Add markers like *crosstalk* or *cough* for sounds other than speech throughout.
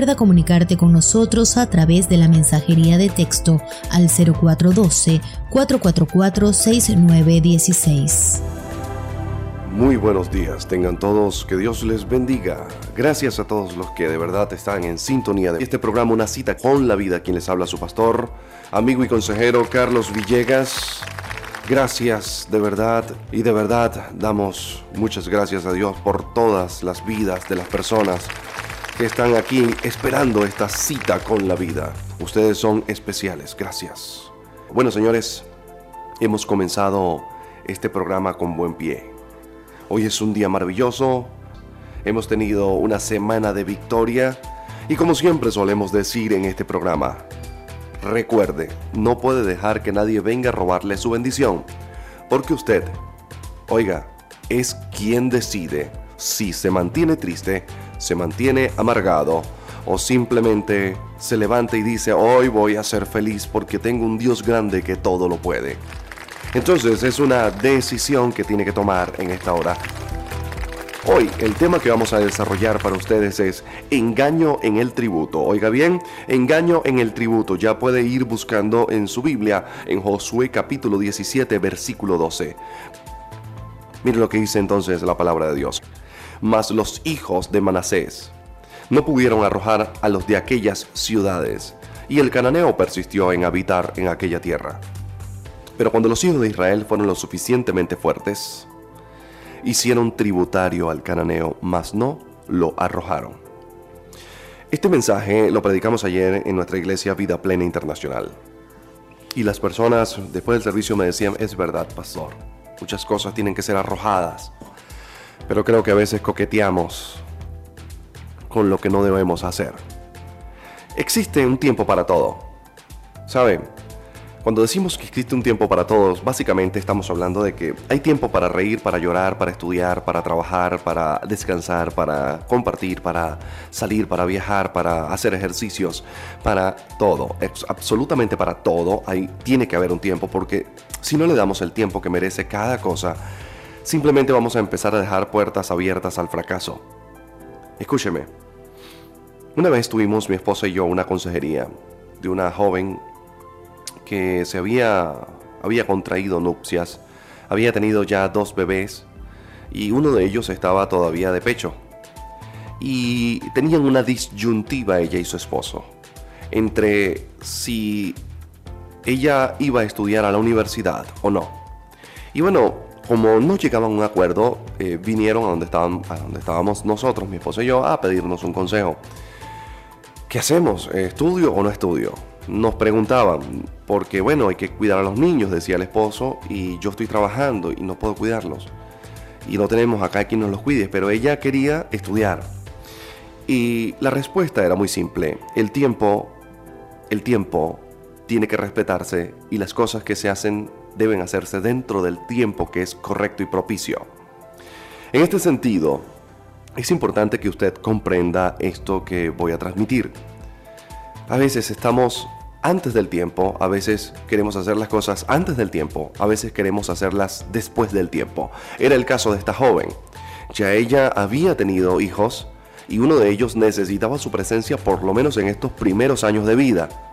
Recuerda comunicarte con nosotros a través de la mensajería de texto al 0412-444-6916. Muy buenos días, tengan todos, que Dios les bendiga. Gracias a todos los que de verdad están en sintonía de este programa Una cita con la vida, quien les habla su pastor, amigo y consejero Carlos Villegas. Gracias de verdad y de verdad damos muchas gracias a Dios por todas las vidas de las personas que están aquí esperando esta cita con la vida. Ustedes son especiales, gracias. Bueno señores, hemos comenzado este programa con buen pie. Hoy es un día maravilloso, hemos tenido una semana de victoria y como siempre solemos decir en este programa, Recuerde, no puede dejar que nadie venga a robarle su bendición, porque usted, oiga, es quien decide si se mantiene triste, se mantiene amargado o simplemente se levanta y dice, hoy voy a ser feliz porque tengo un Dios grande que todo lo puede. Entonces es una decisión que tiene que tomar en esta hora Hoy el tema que vamos a desarrollar para ustedes es engaño en el tributo. Oiga bien, engaño en el tributo. Ya puede ir buscando en su Biblia en Josué capítulo 17 versículo 12. Mire lo que dice entonces la palabra de Dios. Mas los hijos de Manasés no pudieron arrojar a los de aquellas ciudades, y el cananeo persistió en habitar en aquella tierra. Pero cuando los hijos de Israel fueron lo suficientemente fuertes, hicieron tributario al cananeo, mas no lo arrojaron. Este mensaje lo predicamos ayer en nuestra iglesia Vida Plena Internacional. Y las personas después del servicio me decían, es verdad, pastor, muchas cosas tienen que ser arrojadas, pero creo que a veces coqueteamos con lo que no debemos hacer. Existe un tiempo para todo. ¿Saben? Cuando decimos que existe un tiempo para todos, básicamente estamos hablando de que hay tiempo para reír, para llorar, para estudiar, para trabajar, para descansar, para compartir, para salir, para viajar, para hacer ejercicios, para todo, absolutamente para todo, hay, tiene que haber un tiempo porque si no le damos el tiempo que merece cada cosa, simplemente vamos a empezar a dejar puertas abiertas al fracaso. Escúcheme, una vez tuvimos mi esposa y yo una consejería de una joven que se había, había contraído nupcias, había tenido ya dos bebés y uno de ellos estaba todavía de pecho. Y tenían una disyuntiva ella y su esposo entre si ella iba a estudiar a la universidad o no. Y bueno, como no llegaban a un acuerdo, eh, vinieron a donde, estaban, estábamos nosotros, mi esposo y yo, a pedirnos un consejo. ¿Qué hacemos? ¿Estudio o no estudio? nos preguntaban, porque bueno, hay que cuidar a los niños, decía el esposo, y yo estoy trabajando y no puedo cuidarlos. Y no tenemos acá quien nos los cuide, pero ella quería estudiar. Y la respuesta era muy simple, el tiempo, el tiempo tiene que respetarse y las cosas que se hacen deben hacerse dentro del tiempo que es correcto y propicio. En este sentido, es importante que usted comprenda esto que voy a transmitir. A veces estamos antes del tiempo, a veces queremos hacer las cosas antes del tiempo, a veces queremos hacerlas después del tiempo. Era el caso de esta joven. Ya ella había tenido hijos y uno de ellos necesitaba su presencia por lo menos en estos primeros años de vida.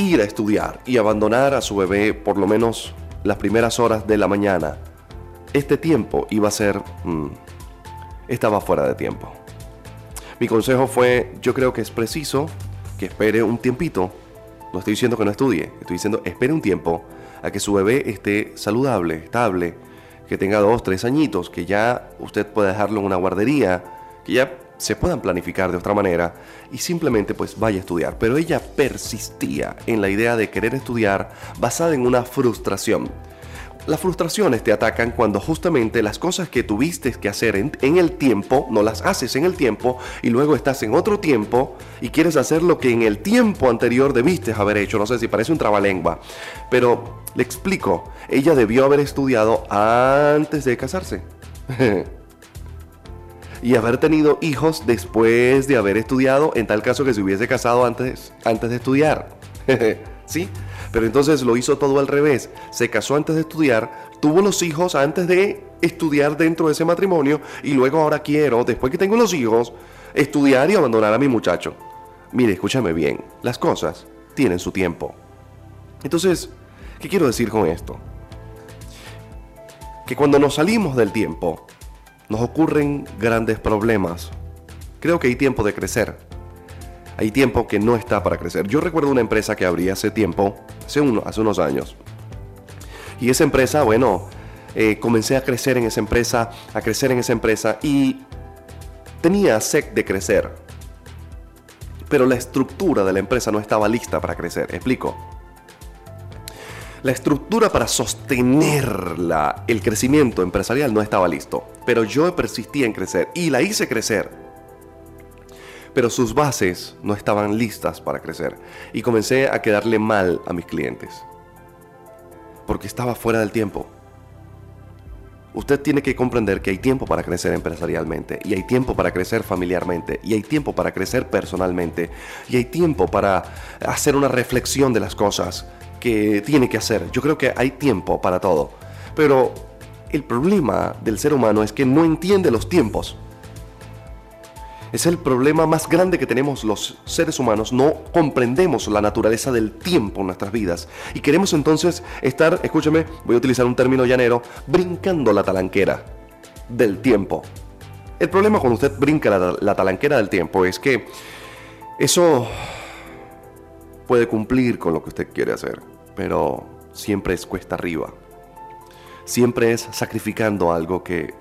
Ir a estudiar y abandonar a su bebé por lo menos las primeras horas de la mañana. Este tiempo iba a ser... Mm, estaba fuera de tiempo. Mi consejo fue, yo creo que es preciso que espere un tiempito. No estoy diciendo que no estudie, estoy diciendo espere un tiempo a que su bebé esté saludable, estable, que tenga dos, tres añitos, que ya usted pueda dejarlo en una guardería, que ya se puedan planificar de otra manera y simplemente pues vaya a estudiar. Pero ella persistía en la idea de querer estudiar basada en una frustración las frustraciones te atacan cuando justamente las cosas que tuviste que hacer en, el tiempo, no las haces en el tiempo y luego estás en otro tiempo y quieres hacer lo que en el tiempo anterior debiste haber hecho. No sé si parece un trabalengua, pero le explico. Ella debió haber estudiado antes de casarse. *laughs* y haber tenido hijos después de haber estudiado, en tal caso que se hubiese casado antes, antes de estudiar. *laughs* ¿Sí? Pero entonces lo hizo todo al revés. Se casó antes de estudiar, tuvo los hijos antes de estudiar dentro de ese matrimonio y luego ahora quiero, después que tengo los hijos, estudiar y abandonar a mi muchacho. Mire, escúchame bien, las cosas tienen su tiempo. Entonces, ¿qué quiero decir con esto? Que cuando nos salimos del tiempo, nos ocurren grandes problemas. Creo que hay tiempo de crecer. Hay tiempo que no está para crecer. Yo recuerdo una empresa que abrí hace tiempo, hace, uno, hace unos años. Y esa empresa, bueno, eh, comencé a crecer en esa empresa, a crecer en esa empresa y tenía sed de crecer. Pero la estructura de la empresa no estaba lista para crecer. Explico. La estructura para sostener el crecimiento empresarial no estaba listo, pero yo persistí en crecer y la hice crecer. Pero sus bases no estaban listas para crecer y comencé a quedarle mal a mis clientes, porque estaba fuera del tiempo. Usted tiene que comprender que hay tiempo para crecer empresarialmente, y hay tiempo para crecer familiarmente, y hay tiempo para crecer personalmente, y hay tiempo para hacer una reflexión de las cosas que tiene que hacer. Yo creo que hay tiempo para todo. Pero el problema del ser humano es que no entiende los tiempos. Es el problema más grande que tenemos los seres humanos. No comprendemos la naturaleza del tiempo en nuestras vidas. Y queremos entonces estar, escúchame, voy a utilizar un término llanero, brincando la talanquera del tiempo. El problema cuando usted brinca la, la talanquera del tiempo es que eso puede cumplir con lo que usted quiere hacer, pero siempre es cuesta arriba. Siempre es sacrificando algo que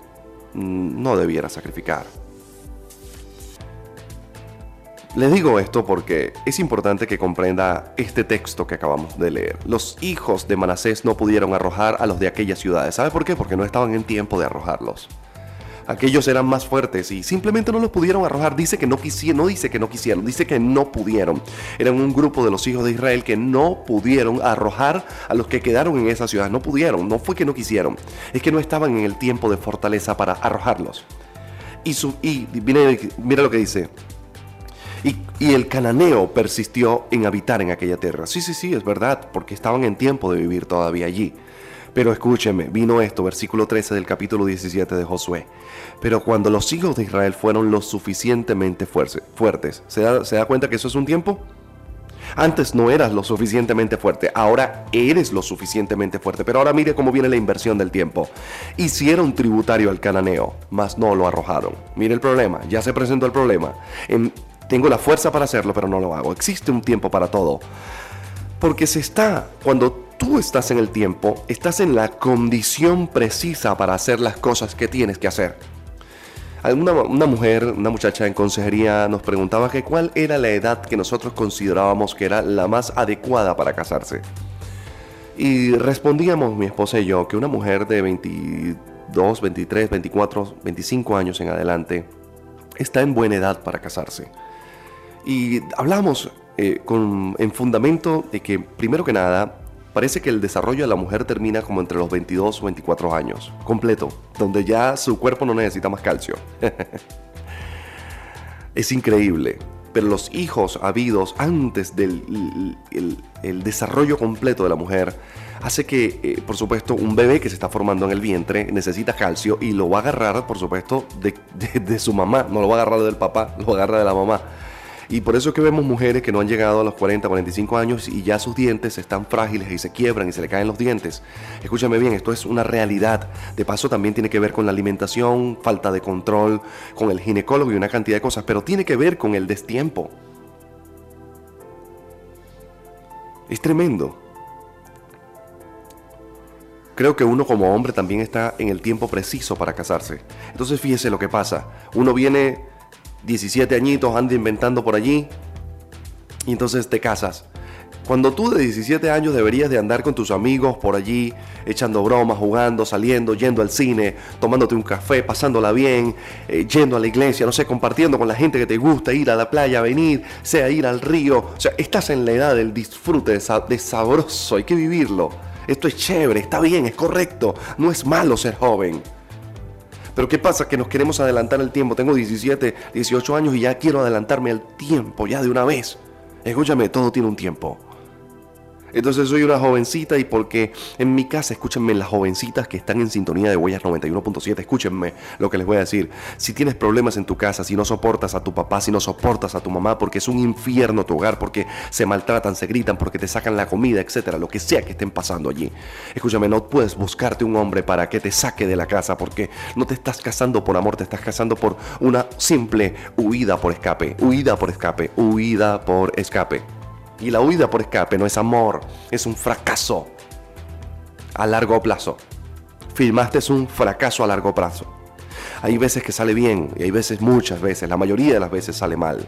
mm, no debiera sacrificar. Les digo esto porque es importante que comprenda este texto que acabamos de leer. Los hijos de Manasés no pudieron arrojar a los de aquellas ciudades. ¿Sabe por qué? Porque no estaban en tiempo de arrojarlos. Aquellos eran más fuertes y simplemente no los pudieron arrojar. Dice que no quisieron, no dice que no quisieron, dice que no pudieron. Eran un grupo de los hijos de Israel que no pudieron arrojar a los que quedaron en esa ciudad. No pudieron, no fue que no quisieron, es que no estaban en el tiempo de fortaleza para arrojarlos. Y, su, y mira lo que dice, y, el cananeo persistió en habitar en aquella tierra. Sí, sí, sí, es verdad, porque estaban en tiempo de vivir todavía allí. Pero escúcheme, vino esto, versículo 13 del capítulo 17 de Josué. Pero cuando los hijos de Israel fueron lo suficientemente fuertes, ¿se da, ¿se da cuenta que eso es un tiempo? Antes no eras lo suficientemente fuerte, ahora eres lo suficientemente fuerte. Pero ahora mire cómo viene la inversión del tiempo. Hicieron tributario al cananeo, mas no lo arrojaron. Mire el problema, ya se presentó el problema. En, tengo la fuerza para hacerlo, pero no lo hago. Existe un tiempo para todo. Porque se está, cuando tú estás en el tiempo, estás en la condición precisa para hacer las cosas que tienes que hacer. Una, mujer, una muchacha en consejería nos preguntaba que cuál era la edad que nosotros considerábamos que era la más adecuada para casarse. Y respondíamos mi esposa y yo que una mujer de 22, 23, 24, 25 años en adelante está en buena edad para casarse. Y hablamos eh, con, en fundamento de que, primero que nada, parece que el desarrollo de la mujer termina como entre los 22 o 24 años, completo, donde ya su cuerpo no necesita más calcio. *laughs* es increíble, pero los hijos habidos antes del el, desarrollo completo de la mujer hace que, eh, por supuesto, un bebé que se está formando en el vientre necesita calcio y lo va a agarrar, por supuesto, de, de su mamá, no lo va a agarrar del papá, lo va a agarrar de la mamá. Y por eso es que vemos mujeres que no han llegado a los 40, 45 años y ya sus dientes están frágiles y se quiebran y se le caen los dientes. Escúchame bien, esto es una realidad. De paso también tiene que ver con la alimentación, falta de control, con el ginecólogo y una cantidad de cosas, pero tiene que ver con el destiempo. Es tremendo. Creo que uno como hombre también está en el tiempo preciso para casarse. Entonces fíjese lo que pasa. Uno viene 17 añitos, anda inventando por allí y entonces te casas. Cuando tú de 17 años deberías de andar con tus amigos por allí, echando bromas, jugando, saliendo, yendo al cine, tomándote un café, pasándola bien, eh, yendo a la iglesia, no sé, compartiendo con la gente que te gusta, ir a la playa, venir, sea ir al río. O sea, estás en la edad del disfrute, de sabroso, hay que vivirlo. Esto es chévere, está bien, es correcto, no es malo ser joven. Pero ¿qué pasa? Que nos queremos adelantar el tiempo. Tengo 17, 18 años y ya quiero adelantarme el tiempo, ya de una vez. Escúchame, todo tiene un tiempo. Entonces soy una jovencita y porque en mi casa, escúchenme, las jovencitas que están en sintonía de Huellas 91.7, escúchenme lo que les voy a decir. Si tienes problemas en tu casa, si no soportas a tu papá, si no soportas a tu mamá, porque es un infierno tu hogar, porque se maltratan, se gritan, porque te sacan la comida, etcétera, lo que sea que estén pasando allí. Escúchame, no puedes buscarte un hombre para que te saque de la casa, porque no te estás casando por amor, te estás casando por una simple huida por escape, huida por escape, huida por escape. Y la huida por escape no es amor, es un fracaso a largo plazo. Filmaste es un fracaso a largo plazo. Hay veces que sale bien y hay veces, muchas veces, la mayoría de las veces sale mal.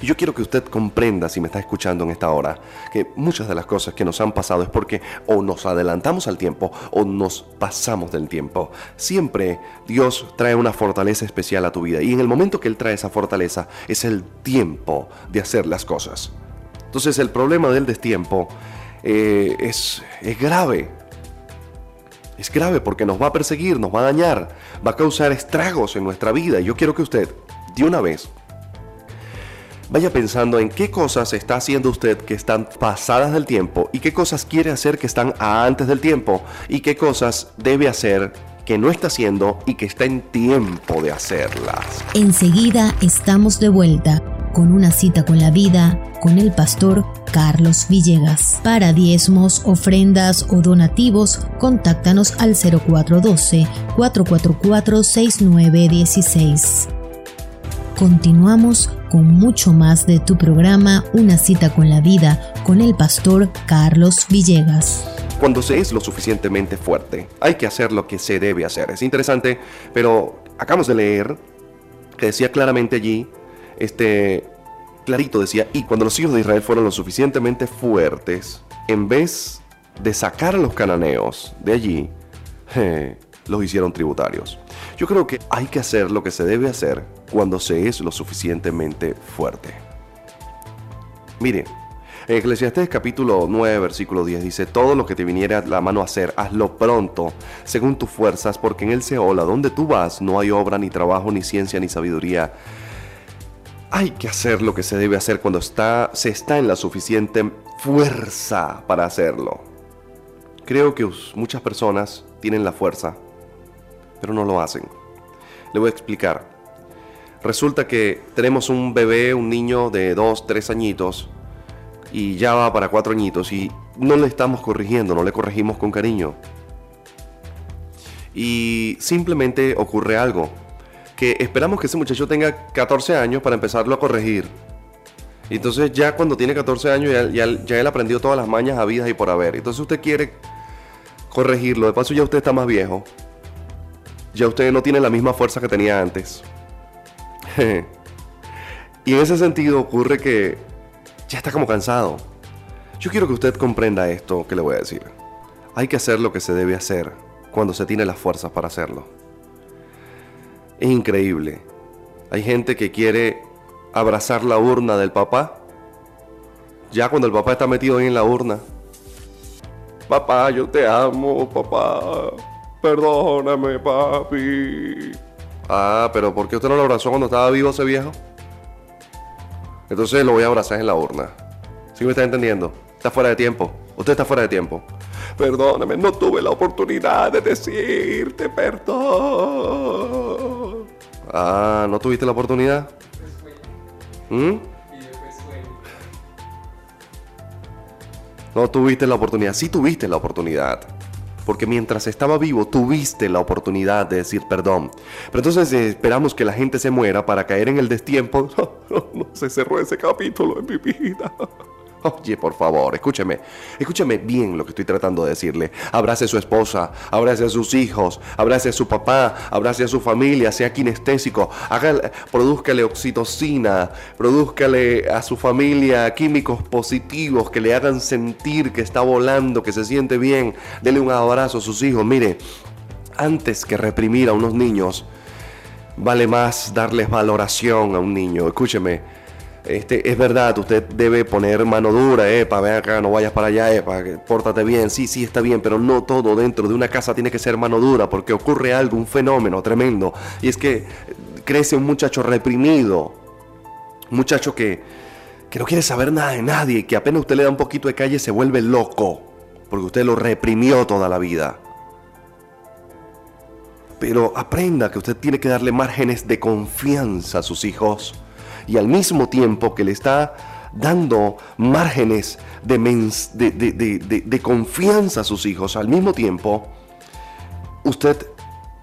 Y yo quiero que usted comprenda, si me está escuchando en esta hora, que muchas de las cosas que nos han pasado es porque o nos adelantamos al tiempo o nos pasamos del tiempo. Siempre Dios trae una fortaleza especial a tu vida y en el momento que Él trae esa fortaleza es el tiempo de hacer las cosas. Entonces el problema del destiempo eh, es, es grave. Es grave porque nos va a perseguir, nos va a dañar, va a causar estragos en nuestra vida. Yo quiero que usted, de una vez, vaya pensando en qué cosas está haciendo usted que están pasadas del tiempo y qué cosas quiere hacer que están antes del tiempo y qué cosas debe hacer que no está haciendo y que está en tiempo de hacerlas. Enseguida estamos de vuelta con una cita con la vida con el pastor Carlos Villegas. Para diezmos, ofrendas o donativos, contáctanos al 0412 444 6916. Continuamos con mucho más de tu programa Una cita con la vida con el pastor Carlos Villegas. Cuando se es lo suficientemente fuerte, hay que hacer lo que se debe hacer. Es interesante, pero acabamos de leer que decía claramente allí, este, clarito decía, y cuando los hijos de Israel fueron lo suficientemente fuertes, en vez de sacar a los cananeos de allí, *laughs* los hicieron tributarios. Yo creo que hay que hacer lo que se debe hacer cuando se es lo suficientemente fuerte. Mire, en Eclesiastés capítulo 9, versículo 10 dice, todo lo que te viniera a la mano a hacer, hazlo pronto, según tus fuerzas, porque en el Seol, a donde tú vas, no hay obra, ni trabajo, ni ciencia, ni sabiduría. Hay que hacer lo que se debe hacer cuando está, se está en la suficiente fuerza para hacerlo. Creo que muchas personas tienen la fuerza, pero no lo hacen. Le voy a explicar. Resulta que tenemos un bebé, un niño de 2, 3 añitos, y ya va para 4 añitos, y no le estamos corrigiendo, no le corregimos con cariño. Y simplemente ocurre algo, que esperamos que ese muchacho tenga 14 años para empezarlo a corregir. Entonces ya cuando tiene 14 años ya, ya él aprendió todas las mañas habidas y por haber. Entonces usted quiere corregirlo, de paso ya usted está más viejo ya usted no tiene la misma fuerza que tenía antes. *laughs* y en ese sentido ocurre que ya está como cansado. Yo quiero que usted comprenda esto que le voy a decir. Hay que hacer lo que se debe hacer cuando se tiene las fuerzas para hacerlo. Es increíble. Hay gente que quiere abrazar la urna del papá. Ya cuando el papá está metido ahí en la urna. Papá, yo te amo, papá. Perdóname, papi. Ah, pero ¿por qué usted no lo abrazó cuando estaba vivo ese viejo? Entonces lo voy a abrazar en la urna. ¿Sí me está entendiendo? Está fuera de tiempo. Usted está fuera de tiempo. Perdóname, no tuve la oportunidad de decirte perdón. Ah, ¿no tuviste la oportunidad? ¿Mm? No tuviste la oportunidad. Sí tuviste la oportunidad porque mientras estaba vivo tuviste la oportunidad de decir perdón. Pero entonces eh, esperamos que la gente se muera para caer en el destiempo. *laughs* no se cerró ese capítulo en mi vida. Oye, por favor, escúcheme, escúcheme bien lo que estoy tratando de decirle. Abrace a su esposa, abrace a sus hijos, abrace a su papá, abrace a su familia, sea kinestésico, haga, produzcale oxitocina, produzcale a su familia químicos positivos que le hagan sentir que está volando, que se siente bien. Dele un abrazo a sus hijos. Mire, antes que reprimir a unos niños, vale más darles valoración a un niño. Escúcheme este, es verdad, usted debe poner mano dura, epa, ven acá, no vayas para allá, epa, pórtate bien, sí, sí, está bien, pero no todo dentro de una casa tiene que ser mano dura, porque ocurre algo, un fenómeno tremendo, y es que crece un muchacho reprimido, un muchacho que, que no quiere saber nada de nadie, que apenas usted le da un poquito de calle se vuelve loco, porque usted lo reprimió toda la vida. Pero aprenda que usted tiene que darle márgenes de confianza a sus hijos y al mismo tiempo que le está dando márgenes de, de, confianza a sus hijos, al mismo tiempo, usted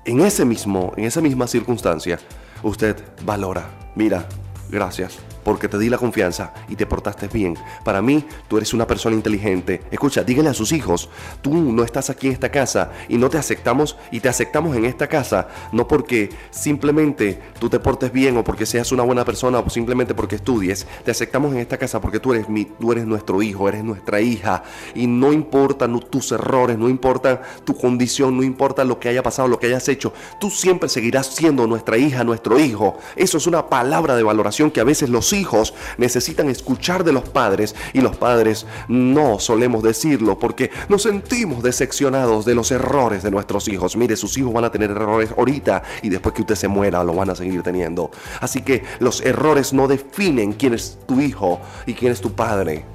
en ese mismo, en esa misma circunstancia, usted valora, mira, gracias, porque te di la confianza y te portaste bien. Para mí, tú eres una persona inteligente. Escucha, dígale a sus hijos, tú no estás aquí en esta casa y no te aceptamos y te aceptamos en esta casa, no porque simplemente tú te portes bien o porque seas una buena persona o simplemente porque estudies. Te aceptamos en esta casa porque tú eres, mi, tú eres nuestro hijo, eres nuestra hija y no importa tus errores, no importa tu condición, no importa lo que haya pasado, lo que hayas hecho, tú siempre seguirás siendo nuestra hija, nuestro hijo. Eso es una palabra de valoración que a veces los hijos necesitan escuchar de los padres y los padres no solemos decirlo porque nos sentimos decepcionados de los errores de nuestros hijos. Mire, sus hijos van a tener errores ahorita y después que usted se muera lo van a seguir teniendo. Así que los errores no definen quién es tu hijo y quién es tu padre.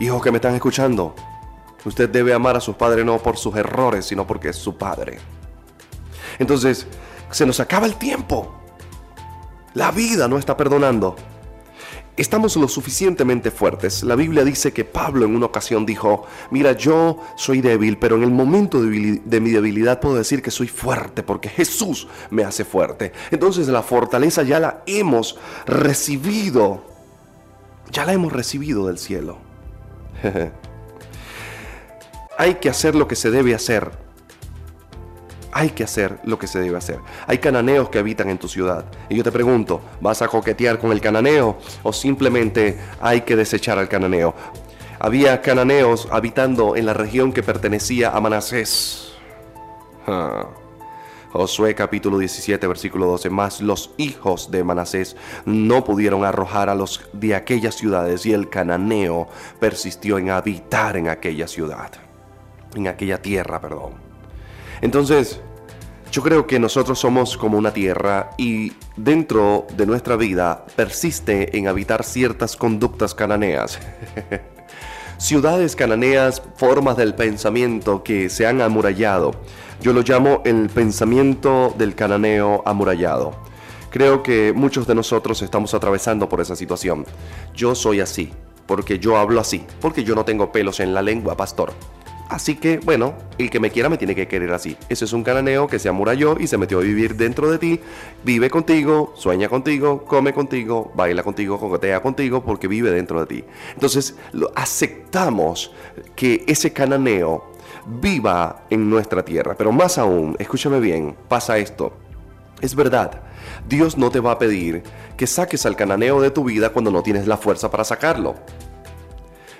Hijos que me están escuchando, usted debe amar a sus padres no por sus errores, sino porque es su padre. Entonces, se nos acaba el tiempo. La vida no está perdonando. Estamos lo suficientemente fuertes. La Biblia dice que Pablo en una ocasión dijo, mira, yo soy débil, pero en el momento de mi debilidad puedo decir que soy fuerte porque Jesús me hace fuerte. Entonces la fortaleza ya la hemos recibido. Ya la hemos recibido del cielo. *laughs* Hay que hacer lo que se debe hacer hay que hacer lo que se debe hacer. Hay cananeos que habitan en tu ciudad. Y yo te pregunto, ¿vas a coquetear con el cananeo o simplemente hay que desechar al cananeo? Había cananeos habitando en la región que pertenecía a Manasés. Ah. Josué capítulo 17 versículo 12. Más los hijos de Manasés no pudieron arrojar a los de aquellas ciudades y el cananeo persistió en habitar en aquella ciudad. En aquella tierra, perdón. Entonces, yo creo que nosotros somos como una tierra y dentro de nuestra vida persiste en habitar ciertas conductas cananeas. *laughs* Ciudades cananeas, formas del pensamiento que se han amurallado. Yo lo llamo el pensamiento del cananeo amurallado. Creo que muchos de nosotros estamos atravesando por esa situación. Yo soy así, porque yo hablo así, porque yo no tengo pelos en la lengua, pastor. Así que, bueno, el que me quiera me tiene que querer así. Ese es un cananeo que se amuralló y se metió a vivir dentro de ti. Vive contigo, sueña contigo, come contigo, baila contigo, coquetea contigo, porque vive dentro de ti. Entonces, lo, aceptamos que ese cananeo viva en nuestra tierra. Pero más aún, escúchame bien, pasa esto. Es verdad, Dios no te va a pedir que saques al cananeo de tu vida cuando no tienes la fuerza para sacarlo.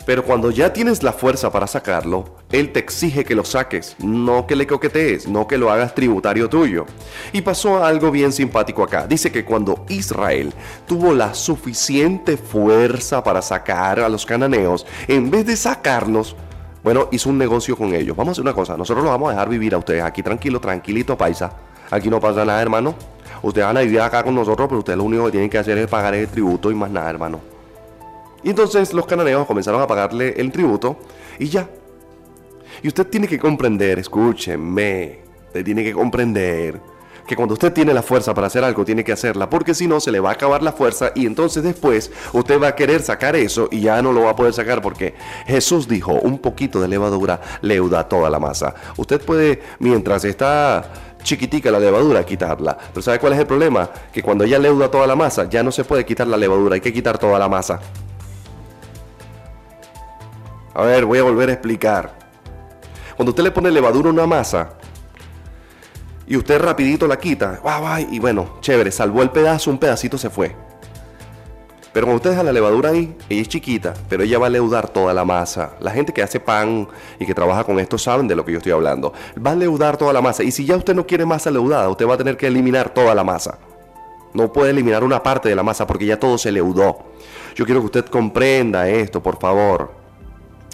Pero cuando ya tienes la fuerza para sacarlo, Él te exige que lo saques, no que le coquetees, no que lo hagas tributario tuyo. Y pasó algo bien simpático acá. Dice que cuando Israel tuvo la suficiente fuerza para sacar a los cananeos, en vez de sacarlos, bueno, hizo un negocio con ellos. Vamos a hacer una cosa, nosotros los vamos a dejar vivir a ustedes aquí tranquilo, tranquilito, paisa. Aquí no pasa nada, hermano. Ustedes van a vivir acá con nosotros, pero ustedes lo único que tienen que hacer es pagar el tributo y más nada, hermano. Y entonces los cananeos comenzaron a pagarle el tributo y ya. Y usted tiene que comprender, escúcheme, usted tiene que comprender que cuando usted tiene la fuerza para hacer algo, tiene que hacerla, porque si no, se le va a acabar la fuerza y entonces después usted va a querer sacar eso y ya no lo va a poder sacar porque Jesús dijo, un poquito de levadura leuda toda la masa. Usted puede, mientras está chiquitica la levadura, quitarla. Pero ¿sabe cuál es el problema? Que cuando ya leuda toda la masa, ya no se puede quitar la levadura, hay que quitar toda la masa. A ver, voy a volver a explicar. Cuando usted le pone levadura a una masa y usted rapidito la quita, y bueno, chévere, salvó el pedazo, un pedacito se fue. Pero cuando usted deja la levadura ahí, ella es chiquita, pero ella va a leudar toda la masa. La gente que hace pan y que trabaja con esto saben de lo que yo estoy hablando. Va a leudar toda la masa. Y si ya usted no quiere masa leudada, usted va a tener que eliminar toda la masa. No puede eliminar una parte de la masa porque ya todo se leudó. Yo quiero que usted comprenda esto, por favor.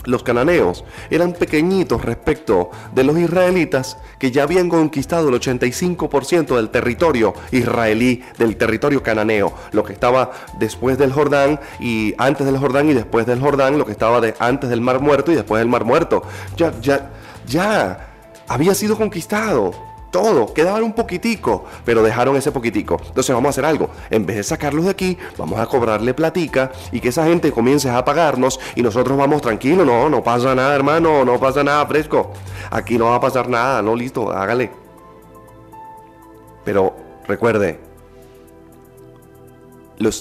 Los cananeos eran pequeñitos respecto de los israelitas que ya habían conquistado el 85% del territorio israelí, del territorio cananeo, lo que estaba después del Jordán y antes del Jordán y después del Jordán, lo que estaba de antes del Mar Muerto y después del Mar Muerto. Ya, ya, ya había sido conquistado todo, quedaba un poquitico, pero dejaron ese poquitico. Entonces vamos a hacer algo, en vez de sacarlos de aquí, vamos a cobrarle platica y que esa gente comience a pagarnos y nosotros vamos tranquilos, no, no pasa nada hermano, no pasa nada fresco, aquí no va a pasar nada, no listo, hágale. Pero recuerde,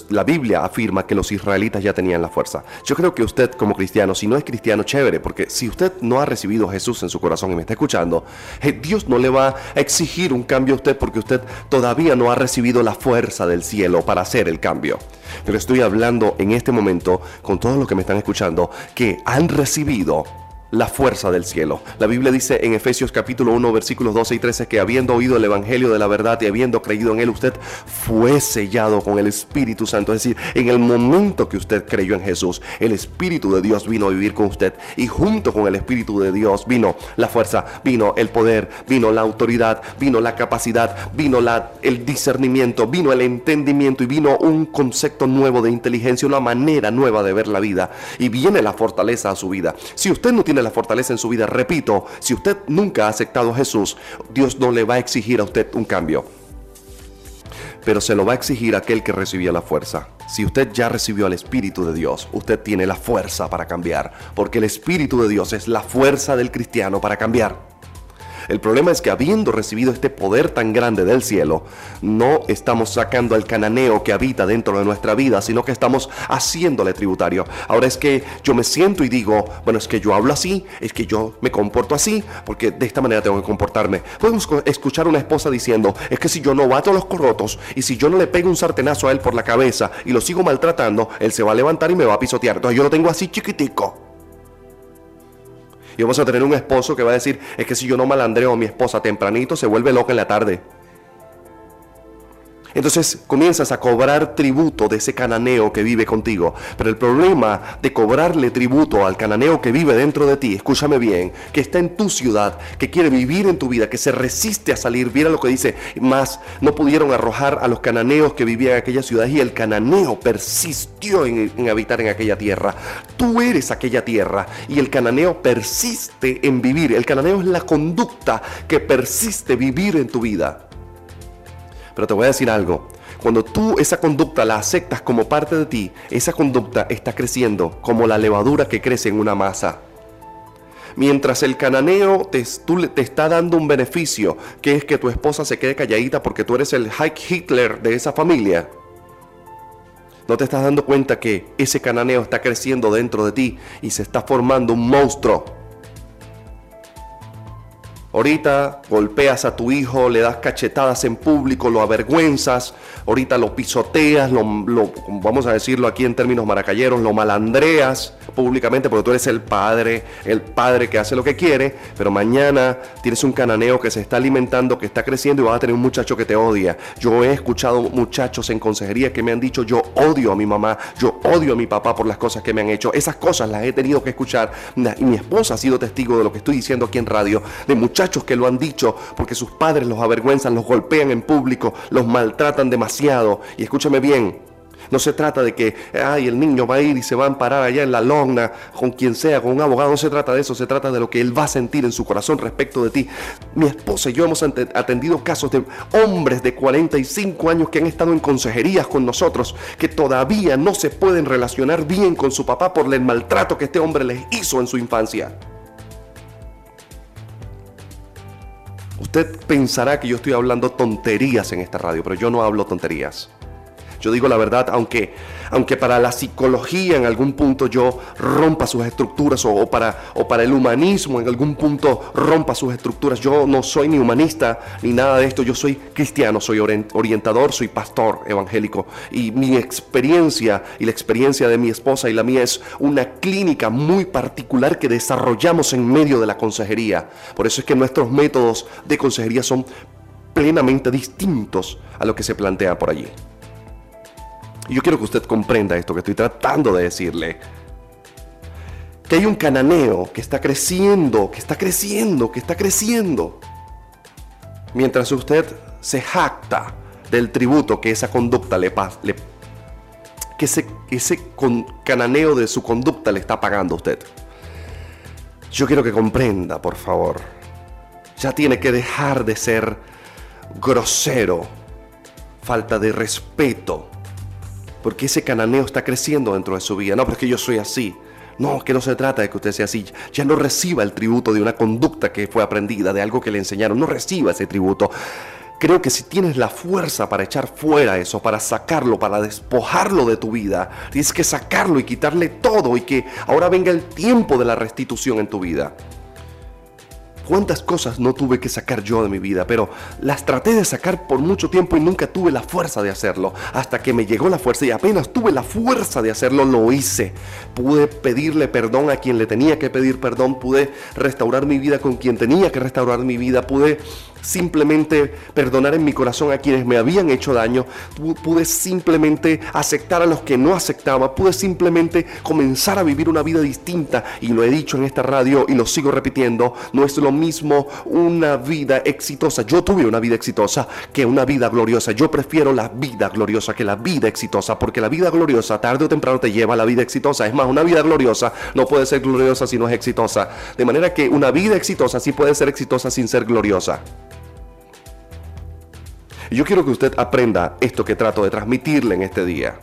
la Biblia afirma que los israelitas ya tenían la fuerza. Yo creo que usted como cristiano, si no es cristiano, chévere, porque si usted no ha recibido a Jesús en su corazón y me está escuchando, eh, Dios no le va a exigir un cambio a usted porque usted todavía no ha recibido la fuerza del cielo para hacer el cambio. Pero estoy hablando en este momento con todos los que me están escuchando que han recibido la fuerza del cielo. La Biblia dice en Efesios capítulo 1 versículos 12 y 13 que habiendo oído el Evangelio de la verdad y habiendo creído en él, usted fue sellado con el Espíritu Santo. Es decir, en el momento que usted creyó en Jesús, el Espíritu de Dios vino a vivir con usted y junto con el Espíritu de Dios vino la fuerza, vino el poder, vino la autoridad, vino la capacidad, vino la, el discernimiento, vino el entendimiento y vino un concepto nuevo de inteligencia, una manera nueva de ver la vida y viene la fortaleza a su vida. Si usted no tiene la fortaleza en su vida. Repito, si usted nunca ha aceptado a Jesús, Dios no le va a exigir a usted un cambio. Pero se lo va a exigir aquel que recibió la fuerza. Si usted ya recibió al Espíritu de Dios, usted tiene la fuerza para cambiar. Porque el Espíritu de Dios es la fuerza del cristiano para cambiar. El problema es que habiendo recibido este poder tan grande del cielo, no estamos sacando al cananeo que habita dentro de nuestra vida, sino que estamos haciéndole tributario. Ahora es que yo me siento y digo, bueno, es que yo hablo así, es que yo me comporto así, porque de esta manera tengo que comportarme. Podemos escuchar una esposa diciendo, es que si yo no bato los corotos y si yo no le pego un sartenazo a él por la cabeza y lo sigo maltratando, él se va a levantar y me va a pisotear. Entonces yo lo tengo así chiquitico. Y vamos a tener un esposo que va a decir, es que si yo no malandreo a mi esposa tempranito, se vuelve loca en la tarde. Entonces comienzas a cobrar tributo de ese cananeo que vive contigo. Pero el problema de cobrarle tributo al cananeo que vive dentro de ti, escúchame bien, que está en tu ciudad, que quiere vivir en tu vida, que se resiste a salir. Mira lo que dice, más no pudieron arrojar a los cananeos que vivían en aquella ciudad y el cananeo persistió en, en habitar en aquella tierra. Tú eres aquella tierra y el cananeo persiste en vivir. El cananeo es la conducta que persiste vivir en tu vida. Pero te voy a decir algo. Cuando tú esa conducta la aceptas como parte de ti, esa conducta está creciendo como la levadura que crece en una masa. Mientras el cananeo te, te está dando un beneficio, que es que tu esposa se quede calladita porque tú eres el Hike Hitler de esa familia, no te estás dando cuenta que ese cananeo está creciendo dentro de ti y se está formando un monstruo Ahorita golpeas a tu hijo, le das cachetadas en público, lo avergüenzas, ahorita lo pisoteas, lo, vamos a decirlo aquí en términos maracayeros, lo malandreas públicamente porque tú eres el padre, el padre que hace lo que quiere, pero mañana tienes un cananeo que se está alimentando, que está creciendo y vas a tener un muchacho que te odia. Yo he escuchado muchachos en consejería que me han dicho, yo odio a mi mamá, yo odio a mi papá por las cosas que me han hecho. Esas cosas las he tenido que escuchar y mi esposa ha sido testigo de lo que estoy diciendo aquí en radio, de muchachos que lo han dicho porque sus padres los avergüenzan, los golpean en público, los maltratan demasiado. Y escúchame bien, no se trata de que, ay, el niño va a ir y se va a amparar allá en la lona con quien sea, con un abogado. No se trata de eso, se trata de lo que él va a sentir en su corazón respecto de ti. Mi esposa y yo hemos atendido casos de hombres de 45 años que han estado en consejerías con nosotros, que todavía no se pueden relacionar bien con su papá por el maltrato que este hombre les hizo en su infancia. Usted pensará que yo estoy hablando tonterías en esta radio, pero yo no hablo tonterías. Yo digo la verdad, aunque, aunque para la psicología en algún punto yo rompa sus estructuras o, para, o para el humanismo en algún punto rompa sus estructuras. Yo no soy ni humanista ni nada de esto. Yo soy cristiano, soy orientador, soy pastor evangélico. Y mi experiencia y la experiencia de mi esposa y la mía es una clínica muy particular que desarrollamos en medio de la consejería. Por eso es que nuestros métodos de consejería son plenamente distintos a lo que se plantea por allí. Y yo quiero que usted comprenda esto que estoy tratando de decirle. que hay un cananeo que está creciendo, que está creciendo, que está creciendo. Mientras usted se jacta del tributo que esa conducta le, le que ese, ese cananeo de su conducta le está pagando a usted. Yo quiero que comprenda, por favor. Ya tiene que dejar de ser grosero, falta de respeto, porque ese cananeo está creciendo dentro de su vida. No, pero es que yo soy así. No, que no se trata de que usted sea así. Ya no reciba el tributo de una conducta que fue aprendida, de algo que le enseñaron. No reciba ese tributo. Creo que si tienes la fuerza para echar fuera eso, para sacarlo, para despojarlo de tu vida, tienes que sacarlo y quitarle todo y que ahora venga el tiempo de la restitución en tu vida cuántas cosas no tuve que sacar yo de mi vida, pero las traté de sacar por mucho tiempo y nunca tuve la fuerza de hacerlo. Hasta que me llegó la fuerza y apenas tuve la fuerza de hacerlo, lo hice. Pude pedirle perdón a quien le tenía que pedir perdón, pude restaurar mi vida con quien tenía que restaurar mi vida, pude simplemente perdonar en mi corazón a quienes me habían hecho daño, pude simplemente aceptar a los que no aceptaba, pude simplemente comenzar a vivir una vida distinta. Y lo he dicho en esta radio y lo sigo repitiendo, no es lo mismo una vida exitosa, yo tuve una vida exitosa que una vida gloriosa, yo prefiero la vida gloriosa que la vida exitosa, porque la vida gloriosa tarde o temprano te lleva a la vida exitosa, es más, una vida gloriosa no puede ser gloriosa si no es exitosa, de manera que una vida exitosa sí puede ser exitosa sin ser gloriosa. Yo quiero que usted aprenda esto que trato de transmitirle en este día.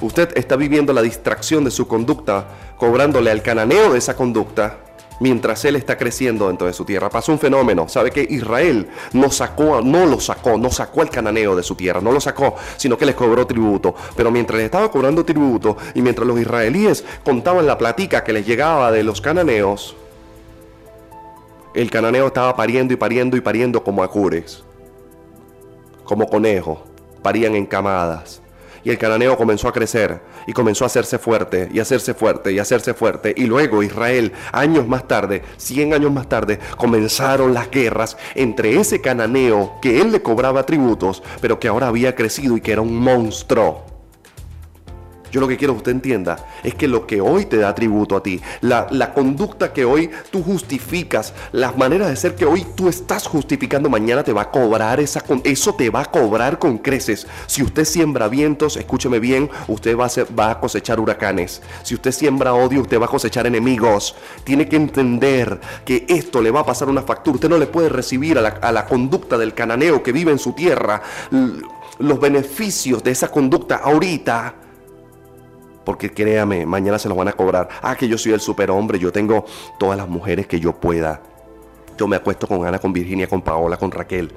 Usted está viviendo la distracción de su conducta, cobrándole al cananeo de esa conducta, mientras él está creciendo dentro de su tierra. Pasó un fenómeno, sabe que Israel no sacó, no lo sacó, no sacó el cananeo de su tierra, no lo sacó, sino que les cobró tributo. Pero mientras le estaba cobrando tributo y mientras los israelíes contaban la platica que les llegaba de los cananeos, el cananeo estaba pariendo y pariendo y pariendo como acures, como conejos, parían en camadas. Y el cananeo comenzó a crecer y comenzó a hacerse fuerte y hacerse fuerte y hacerse fuerte. Y luego Israel, años más tarde, 100 años más tarde, comenzaron las guerras entre ese cananeo que él le cobraba tributos, pero que ahora había crecido y que era un monstruo. Yo lo que quiero que usted entienda es que lo que hoy te da tributo a ti, la, conducta que hoy tú justificas, las maneras de ser que hoy tú estás justificando, mañana te va a cobrar esa, eso te va a cobrar con creces. Si usted siembra vientos, escúcheme bien, usted va a, va a cosechar huracanes. Si usted siembra odio, usted va a cosechar enemigos. Tiene que entender que esto le va a pasar una factura. Usted no le puede recibir a la, a la conducta del cananeo que vive en su tierra los beneficios de esa conducta ahorita porque créame, mañana se los van a cobrar. Ah, que yo soy el superhombre, yo tengo todas las mujeres que yo pueda. Yo me acuesto con Ana, con Virginia, con Paola, con Raquel,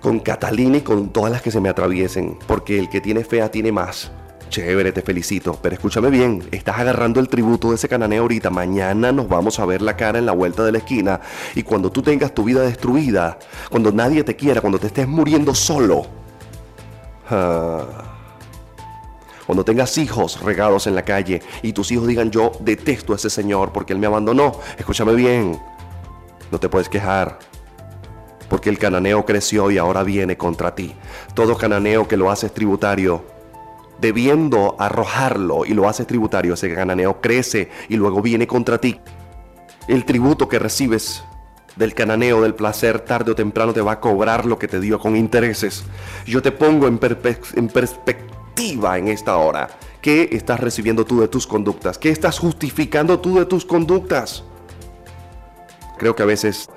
con Catalina y con todas las que se me atraviesen. Porque el que tiene fea tiene más. Chévere, te felicito. Pero escúchame bien, estás agarrando el tributo de ese cananeo ahorita. Mañana nos vamos a ver la cara en la vuelta de la esquina. Y cuando tú tengas tu vida destruida, cuando nadie te quiera, cuando te estés muriendo solo. Ah, cuando tengas hijos regados en la calle y tus hijos digan yo detesto a ese Señor porque Él me abandonó, escúchame bien, no te puedes quejar. Porque el cananeo creció y ahora viene contra ti. Todo cananeo que lo haces tributario, debiendo arrojarlo y lo haces tributario, ese cananeo crece y luego viene contra ti. El tributo que recibes del cananeo del placer tarde o temprano te va a cobrar lo que te dio con intereses. Yo te pongo en, en perspectiva en esta hora? ¿Qué estás recibiendo tú de tus conductas? ¿Qué estás justificando tú de tus conductas? Creo que a veces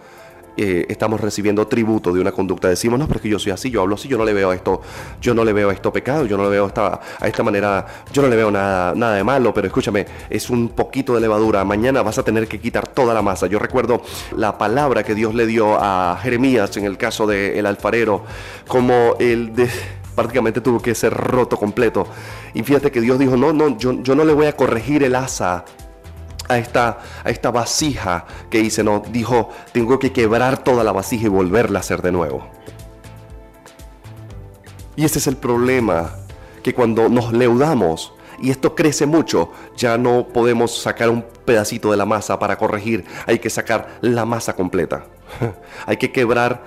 eh, estamos recibiendo tributo de una conducta. Decimos, no, pero que yo soy así, yo hablo así, yo no le veo esto, yo no le veo esto pecado, yo no le veo esta, a esta manera, yo no le veo nada, nada de malo, pero escúchame, es un poquito de levadura. Mañana vas a tener que quitar toda la masa. Yo recuerdo la palabra que Dios le dio a Jeremías en el caso del alfarero, como el de prácticamente tuvo que ser roto completo. Y fíjate que Dios dijo, no, no, yo, yo no le voy a corregir el asa a esta, a esta vasija que hice, no, dijo, tengo que quebrar toda la vasija y volverla a hacer de nuevo. Y ese es el problema, que cuando nos leudamos y esto crece mucho, ya no podemos sacar un pedacito de la masa para corregir, hay que sacar la masa completa. *laughs* hay que quebrar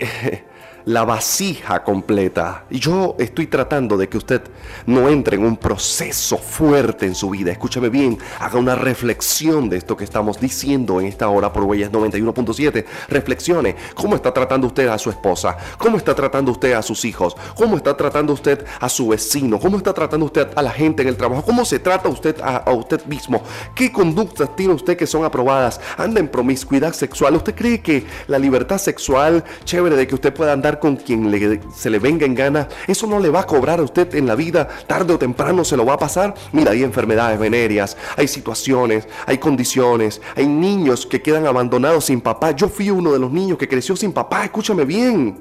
eh, la vasija completa. Y yo estoy tratando de que usted no entre en un proceso fuerte en su vida. Escúchame bien, haga una reflexión de esto que estamos diciendo en esta hora por Huellas 91.7. Reflexione, ¿cómo está tratando usted a su esposa? ¿Cómo está tratando usted a sus hijos? ¿Cómo está tratando usted a su vecino? ¿Cómo está tratando usted a la gente en el trabajo? ¿Cómo se trata usted a, usted mismo? ¿Qué conductas tiene usted que son aprobadas? ¿Anda en promiscuidad sexual? ¿Usted cree que la libertad sexual, chévere de que usted pueda andar con quien se le venga en gana, eso no le va a cobrar a usted en la vida, tarde o temprano se lo va a pasar. Mira, hay enfermedades venéreas, hay situaciones, hay condiciones, hay niños que quedan abandonados sin papá. Yo fui uno de los niños que creció sin papá, escúchame bien.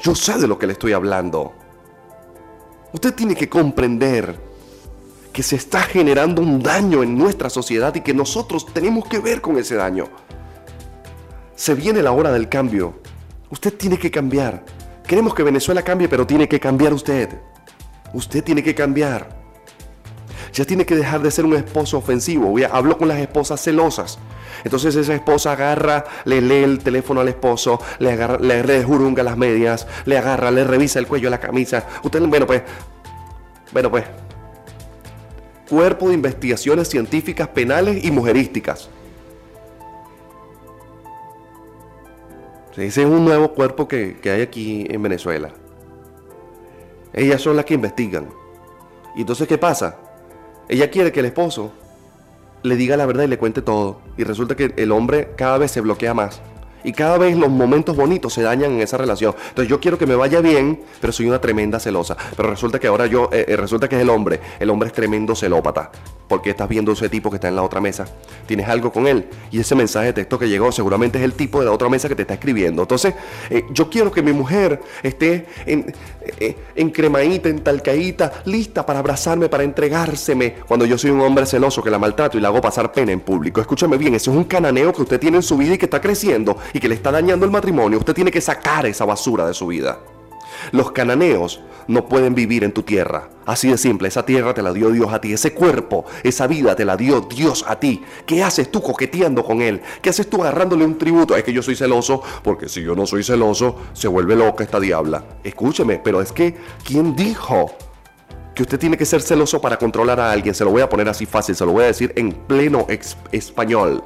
Yo sé de lo que le estoy hablando. Usted tiene que comprender que se está generando un daño en nuestra sociedad y que nosotros tenemos que ver con ese daño. Se viene la hora del cambio. Usted tiene que cambiar. Queremos que Venezuela cambie, pero tiene que cambiar usted. Usted tiene que cambiar. Ya tiene que dejar de ser un esposo ofensivo. Hablo con las esposas celosas. Entonces esa esposa agarra, le lee el teléfono al esposo, le agarra, le rejurunga las medias, le agarra, le revisa el cuello la camisa. Usted, bueno pues, bueno pues, cuerpo de investigaciones científicas penales y mujerísticas. Ese es un nuevo cuerpo que, hay aquí en Venezuela. Ellas son las que investigan. Y entonces, ¿qué pasa? Ella quiere que el esposo le diga la verdad y le cuente todo. Y resulta que el hombre cada vez se bloquea más. Y cada vez los momentos bonitos se dañan en esa relación. Entonces yo quiero que me vaya bien, pero soy una tremenda celosa. Pero resulta que ahora yo, eh, eh, resulta que es el hombre. El hombre es tremendo celópata. Porque estás viendo ese tipo que está en la otra mesa. Tienes algo con él. Y ese mensaje de texto que llegó seguramente es el tipo de la otra mesa que te está escribiendo. Entonces eh, yo quiero que mi mujer esté en, en cremadita, en talcaíta, lista para abrazarme, para entregárseme. Cuando yo soy un hombre celoso que la maltrato y la hago pasar pena en público. Escúchame bien, eso es un cananeo que usted tiene en su vida y que está creciendo y que le está dañando el matrimonio, usted tiene que sacar esa basura de su vida. Los cananeos no pueden vivir en tu tierra. Así de simple, esa tierra te la dio Dios a ti, ese cuerpo, esa vida te la dio Dios a ti. ¿Qué haces tú coqueteando con Él? ¿Qué haces tú agarrándole un tributo? Es que yo soy celoso, porque si yo no soy celoso, se vuelve loca esta diabla. Escúcheme, pero es que, ¿quién dijo? que usted tiene que ser celoso para controlar a alguien. Se lo voy a poner así fácil, se lo voy a decir en pleno español.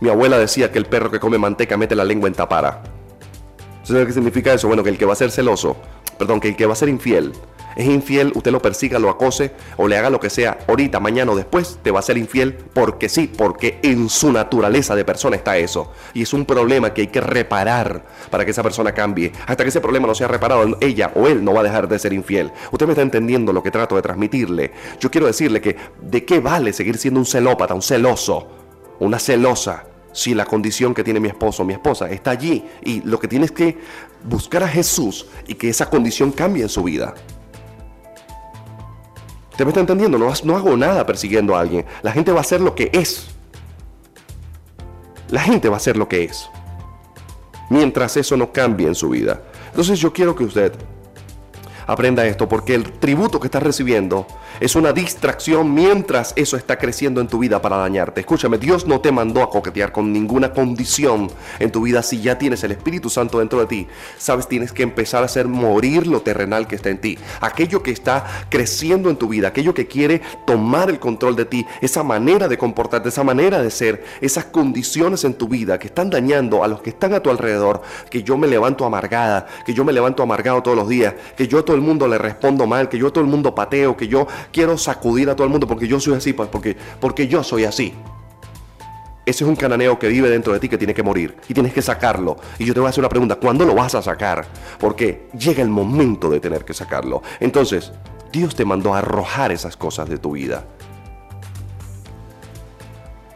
Mi abuela decía que el perro que come manteca mete la lengua en tapara. ¿Sabes qué significa eso? Bueno, que el que va a ser celoso, perdón, que el que va a ser infiel, es infiel, usted lo persiga, lo acose o le haga lo que sea, ahorita, mañana o después, te va a ser infiel porque sí, porque en su naturaleza de persona está eso. Y es un problema que hay que reparar para que esa persona cambie. Hasta que ese problema no sea reparado, ella o él no va a dejar de ser infiel. Usted me está entendiendo lo que trato de transmitirle. Yo quiero decirle que de qué vale seguir siendo un celópata, un celoso, una celosa si la condición que tiene mi esposo o mi esposa está allí y lo que tienes que buscar a Jesús y que esa condición cambie en su vida. ¿Te me está entendiendo? No, no hago nada persiguiendo a alguien. La gente va a hacer lo que es. La gente va a hacer lo que es. Mientras eso no cambie en su vida. Entonces yo quiero que usted aprenda esto porque el tributo que está recibiendo es una distracción mientras eso está creciendo en tu vida para dañarte. Escúchame, Dios no te mandó a coquetear con ninguna condición en tu vida si ya tienes el Espíritu Santo dentro de ti. Sabes, tienes que empezar a hacer morir lo terrenal que está en ti. Aquello que está creciendo en tu vida, aquello que quiere tomar el control de ti, esa manera de comportarte, esa manera de ser, esas condiciones en tu vida que están dañando a los que están a tu alrededor, que yo me levanto amargada, que yo me levanto amargado todos los días, que yo todo el mundo le respondo mal, que yo a todo el mundo pateo, que yo quiero sacudir a todo el mundo porque yo soy así, pues porque, porque yo soy así. Ese es un cananeo que vive dentro de ti que tiene que morir y tienes que sacarlo. Y yo te voy a hacer una pregunta, ¿cuándo lo vas a sacar? Porque llega el momento de tener que sacarlo. Entonces, Dios te mandó a arrojar esas cosas de tu vida.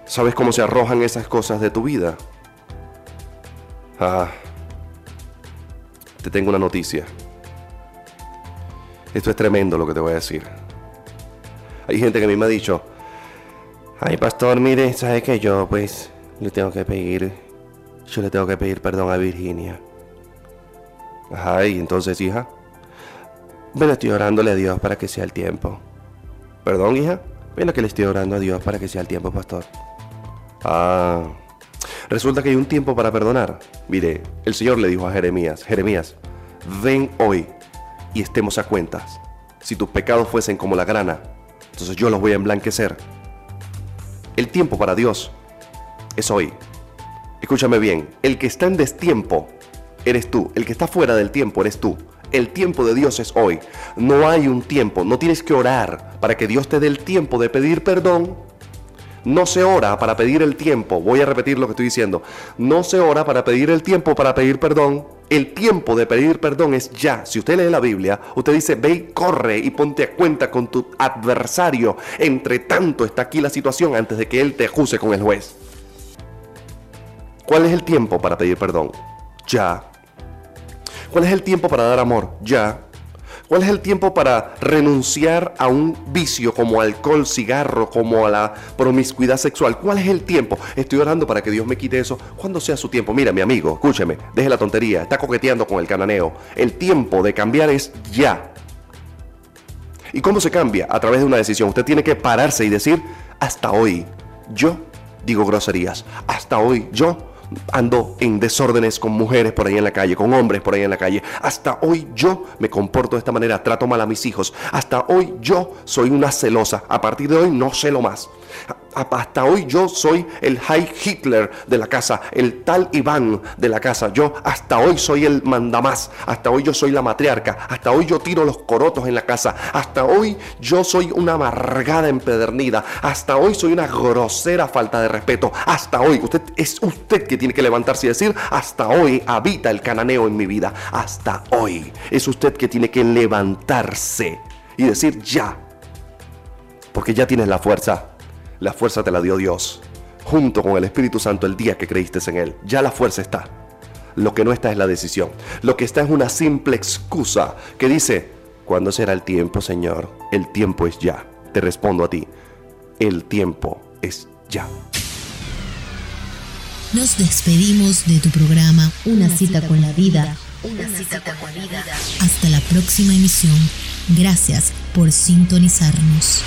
¿Sabes cómo se arrojan esas cosas de tu vida? Ah, te tengo una noticia. Esto es tremendo lo que te voy a decir. Hay gente que a mí me ha dicho, ay pastor, mire, ¿sabe que yo pues le tengo que pedir, yo le tengo que pedir perdón a Virginia? Ay, entonces hija, bueno, estoy orándole a Dios para que sea el tiempo. Perdón, hija, bueno que le estoy orando a Dios para que sea el tiempo, pastor. Ah, Resulta que hay un tiempo para perdonar. Mire, el Señor le dijo a Jeremías, Jeremías, ven hoy y estemos a cuentas. Si tus pecados fuesen como la grana, entonces yo los voy a emblanquecer. El tiempo para Dios es hoy. Escúchame bien, el que está en destiempo eres tú, el que está fuera del tiempo eres tú. El tiempo de Dios es hoy. No hay un tiempo, no tienes que orar para que Dios te dé el tiempo de pedir perdón no se ora para pedir el tiempo. Voy a repetir lo que estoy diciendo. No se ora para pedir el tiempo para pedir perdón. El tiempo de pedir perdón es ya. Si usted lee la Biblia, usted dice, ve y corre y ponte a cuenta con tu adversario. Entre tanto está aquí la situación antes de que él te acuse con el juez. ¿Cuál es el tiempo para pedir perdón? Ya. ¿Cuál es el tiempo para dar amor? Ya. ¿Cuál es el tiempo para renunciar a un vicio como alcohol, cigarro, como a la promiscuidad sexual? ¿Cuál es el tiempo? Estoy orando para que Dios me quite eso. Cuando sea su tiempo? Mira, mi amigo, escúcheme, deje la tontería, está coqueteando con el cananeo. El tiempo de cambiar es ya. ¿Y cómo se cambia? A través de una decisión. Usted tiene que pararse y decir, hasta hoy yo digo groserías. Hasta hoy yo ando en desórdenes con mujeres por ahí en la calle, con hombres por ahí en la calle. Hasta hoy yo me comporto de esta manera, trato mal a mis hijos. Hasta hoy yo soy una celosa. A partir de hoy no celo más hasta hoy yo soy el High Hitler de la casa, el tal Iván de la casa. Yo hasta hoy soy el mandamás, hasta hoy yo soy la matriarca, hasta hoy yo tiro los corotos en la casa, hasta hoy yo soy una amargada empedernida, hasta hoy soy una grosera falta de respeto, hasta hoy. Usted es usted que tiene que levantarse y decir, hasta hoy habita el cananeo en mi vida, hasta hoy. Es usted que tiene que levantarse y decir ya, porque ya tienes la fuerza la fuerza te la dio Dios, junto con el Espíritu Santo el día que creíste en Él. Ya la fuerza está. Lo que no está es la decisión. Lo que está es una simple excusa que dice, ¿cuándo será el tiempo, Señor? El tiempo es ya. Te respondo a ti, el tiempo es ya. Nos despedimos de tu programa Una, cita, con la vida. Una, cita, con la vida. Hasta la próxima emisión. Gracias por sintonizarnos.